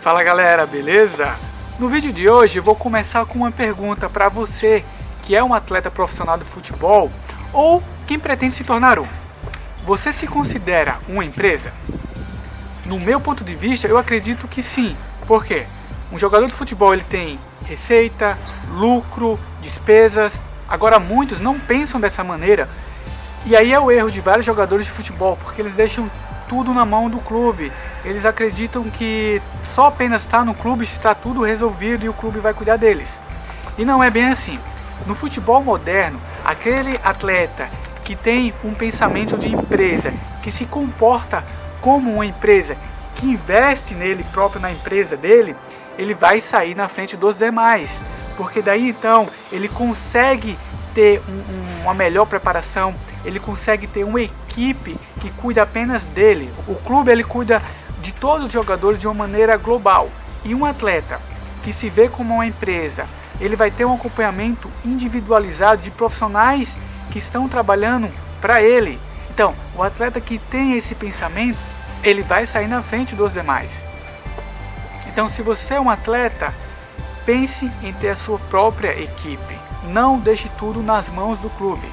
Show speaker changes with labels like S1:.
S1: Fala galera, beleza? No vídeo de hoje vou começar com uma pergunta para você que é um atleta profissional de futebol ou quem pretende se tornar um. Você se considera uma empresa? No meu ponto de vista, eu acredito que sim. Por quê? Um jogador de futebol ele tem receita, lucro, despesas. Agora muitos não pensam dessa maneira. E aí é o erro de vários jogadores de futebol, porque eles deixam tudo na mão do clube. Eles acreditam que só apenas estar tá no clube está tudo resolvido e o clube vai cuidar deles. E não é bem assim. No futebol moderno, aquele atleta que tem um pensamento de empresa, que se comporta como uma empresa, que investe nele próprio na empresa dele, ele vai sair na frente dos demais. Porque daí então ele consegue ter um, um, uma melhor preparação, ele consegue ter uma equipe que cuida apenas dele. O clube ele cuida de todos os jogadores de uma maneira global. E um atleta que se vê como uma empresa, ele vai ter um acompanhamento individualizado de profissionais que estão trabalhando para ele. Então, o atleta que tem esse pensamento, ele vai sair na frente dos demais. Então, se você é um atleta, pense em ter a sua própria equipe. Não deixe tudo nas mãos do clube.